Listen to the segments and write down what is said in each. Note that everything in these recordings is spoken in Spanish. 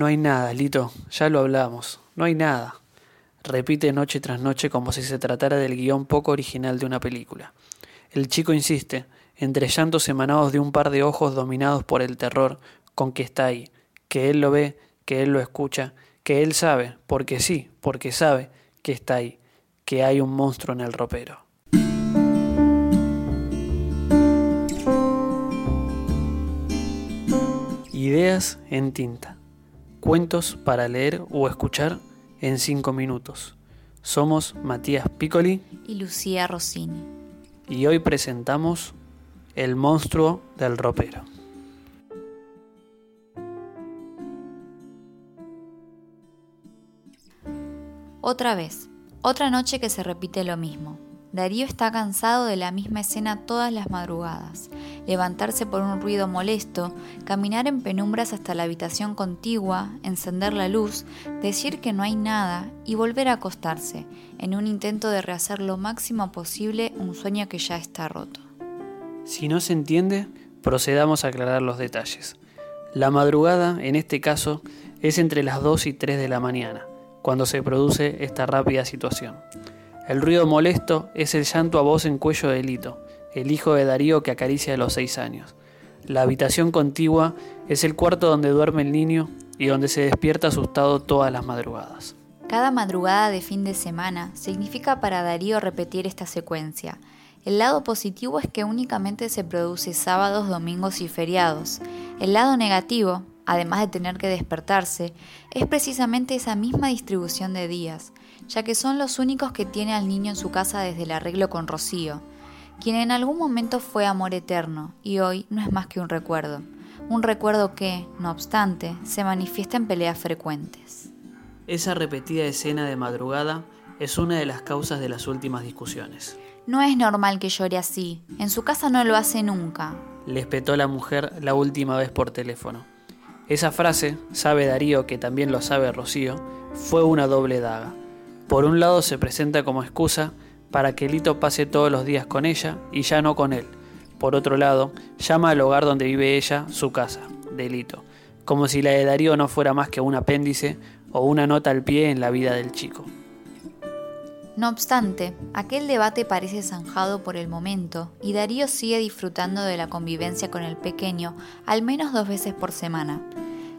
No hay nada, Lito, ya lo hablamos, no hay nada. Repite noche tras noche como si se tratara del guion poco original de una película. El chico insiste, entre llantos emanados de un par de ojos dominados por el terror, con que está ahí, que él lo ve, que él lo escucha, que él sabe, porque sí, porque sabe, que está ahí, que hay un monstruo en el ropero. Ideas en tinta. Cuentos para leer o escuchar en cinco minutos. Somos Matías Piccoli y Lucía Rossini. Y hoy presentamos El monstruo del ropero. Otra vez, otra noche que se repite lo mismo. Darío está cansado de la misma escena todas las madrugadas. Levantarse por un ruido molesto, caminar en penumbras hasta la habitación contigua, encender la luz, decir que no hay nada y volver a acostarse, en un intento de rehacer lo máximo posible un sueño que ya está roto. Si no se entiende, procedamos a aclarar los detalles. La madrugada, en este caso, es entre las 2 y 3 de la mañana, cuando se produce esta rápida situación. El ruido molesto es el llanto a voz en cuello de Lito, el hijo de Darío que acaricia a los seis años. La habitación contigua es el cuarto donde duerme el niño y donde se despierta asustado todas las madrugadas. Cada madrugada de fin de semana significa para Darío repetir esta secuencia. El lado positivo es que únicamente se produce sábados, domingos y feriados. El lado negativo, además de tener que despertarse, es precisamente esa misma distribución de días ya que son los únicos que tiene al niño en su casa desde el arreglo con Rocío, quien en algún momento fue amor eterno y hoy no es más que un recuerdo, un recuerdo que, no obstante, se manifiesta en peleas frecuentes. Esa repetida escena de madrugada es una de las causas de las últimas discusiones. No es normal que llore así, en su casa no lo hace nunca. Le espetó la mujer la última vez por teléfono. Esa frase, sabe Darío que también lo sabe Rocío, fue una doble daga. Por un lado se presenta como excusa para que Lito pase todos los días con ella y ya no con él. Por otro lado, llama al hogar donde vive ella su casa, de Lito, como si la de Darío no fuera más que un apéndice o una nota al pie en la vida del chico. No obstante, aquel debate parece zanjado por el momento y Darío sigue disfrutando de la convivencia con el pequeño al menos dos veces por semana.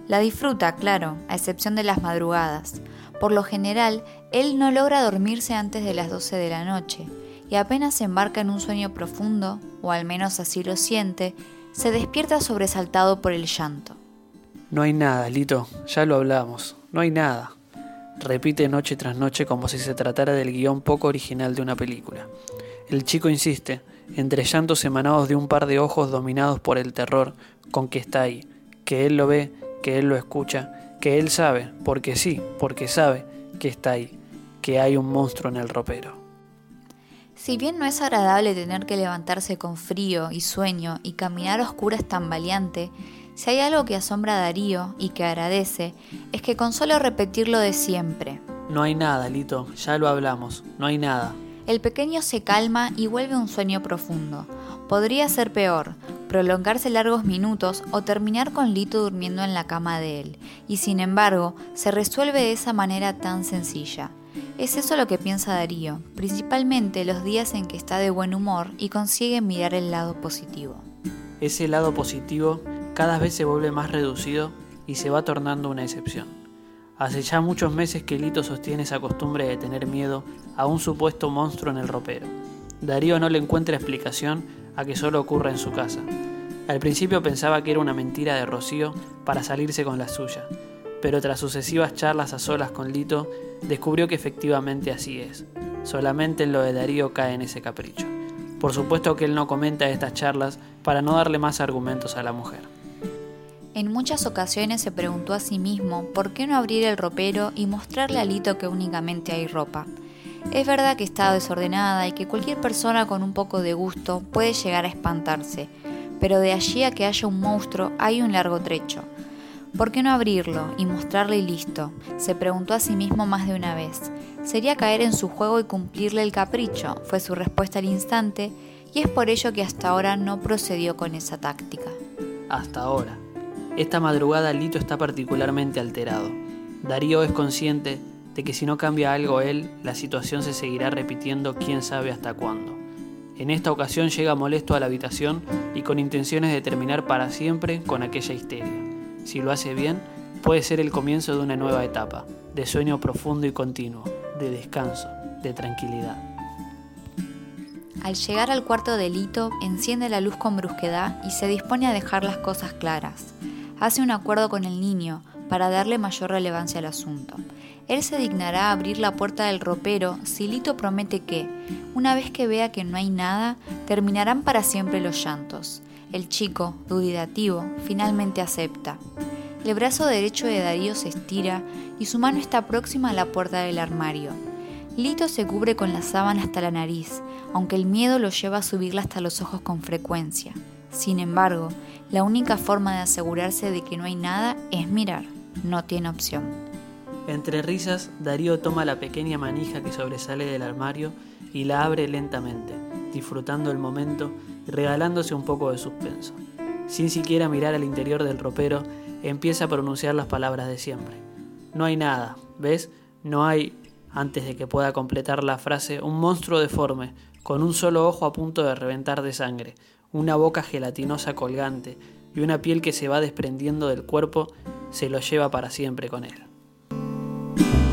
La disfruta, claro, a excepción de las madrugadas. Por lo general, él no logra dormirse antes de las 12 de la noche y apenas se embarca en un sueño profundo, o al menos así lo siente, se despierta sobresaltado por el llanto. No hay nada, Lito, ya lo hablamos, no hay nada. Repite noche tras noche como si se tratara del guion poco original de una película. El chico insiste, entre llantos emanados de un par de ojos dominados por el terror, con que está ahí, que él lo ve, que él lo escucha, que él sabe, porque sí, porque sabe que está ahí, que hay un monstruo en el ropero. Si bien no es agradable tener que levantarse con frío y sueño y caminar a oscuras tan valiente, si hay algo que asombra a Darío y que agradece, es que con solo repetirlo de siempre. No hay nada, Lito, ya lo hablamos, no hay nada. El pequeño se calma y vuelve a un sueño profundo. Podría ser peor, prolongarse largos minutos o terminar con Lito durmiendo en la cama de él, y sin embargo se resuelve de esa manera tan sencilla. Es eso lo que piensa Darío, principalmente los días en que está de buen humor y consigue mirar el lado positivo. Ese lado positivo cada vez se vuelve más reducido y se va tornando una excepción. Hace ya muchos meses que Lito sostiene esa costumbre de tener miedo a un supuesto monstruo en el ropero. Darío no le encuentra explicación a que solo ocurra en su casa. Al principio pensaba que era una mentira de Rocío para salirse con la suya, pero tras sucesivas charlas a solas con Lito, descubrió que efectivamente así es. Solamente en lo de Darío cae en ese capricho. Por supuesto que él no comenta estas charlas para no darle más argumentos a la mujer. En muchas ocasiones se preguntó a sí mismo por qué no abrir el ropero y mostrarle a Lito que únicamente hay ropa. Es verdad que está desordenada y que cualquier persona con un poco de gusto puede llegar a espantarse, pero de allí a que haya un monstruo hay un largo trecho. ¿Por qué no abrirlo y mostrarle y listo? Se preguntó a sí mismo más de una vez. Sería caer en su juego y cumplirle el capricho, fue su respuesta al instante, y es por ello que hasta ahora no procedió con esa táctica. Hasta ahora. Esta madrugada Lito está particularmente alterado. Darío es consciente de que si no cambia algo él, la situación se seguirá repitiendo quién sabe hasta cuándo. En esta ocasión llega molesto a la habitación y con intenciones de terminar para siempre con aquella histeria. Si lo hace bien, puede ser el comienzo de una nueva etapa, de sueño profundo y continuo, de descanso, de tranquilidad. Al llegar al cuarto de Lito, enciende la luz con brusquedad y se dispone a dejar las cosas claras. Hace un acuerdo con el niño para darle mayor relevancia al asunto. Él se dignará a abrir la puerta del ropero si Lito promete que, una vez que vea que no hay nada, terminarán para siempre los llantos. El chico, duditativo, finalmente acepta. El brazo derecho de Darío se estira y su mano está próxima a la puerta del armario. Lito se cubre con la sábana hasta la nariz, aunque el miedo lo lleva a subirla hasta los ojos con frecuencia. Sin embargo, la única forma de asegurarse de que no hay nada es mirar, no tiene opción. Entre risas, Darío toma la pequeña manija que sobresale del armario y la abre lentamente, disfrutando el momento y regalándose un poco de suspenso. Sin siquiera mirar al interior del ropero, empieza a pronunciar las palabras de siempre. No hay nada, ¿ves? No hay, antes de que pueda completar la frase, un monstruo deforme, con un solo ojo a punto de reventar de sangre, una boca gelatinosa colgante y una piel que se va desprendiendo del cuerpo, se lo lleva para siempre con él. thank you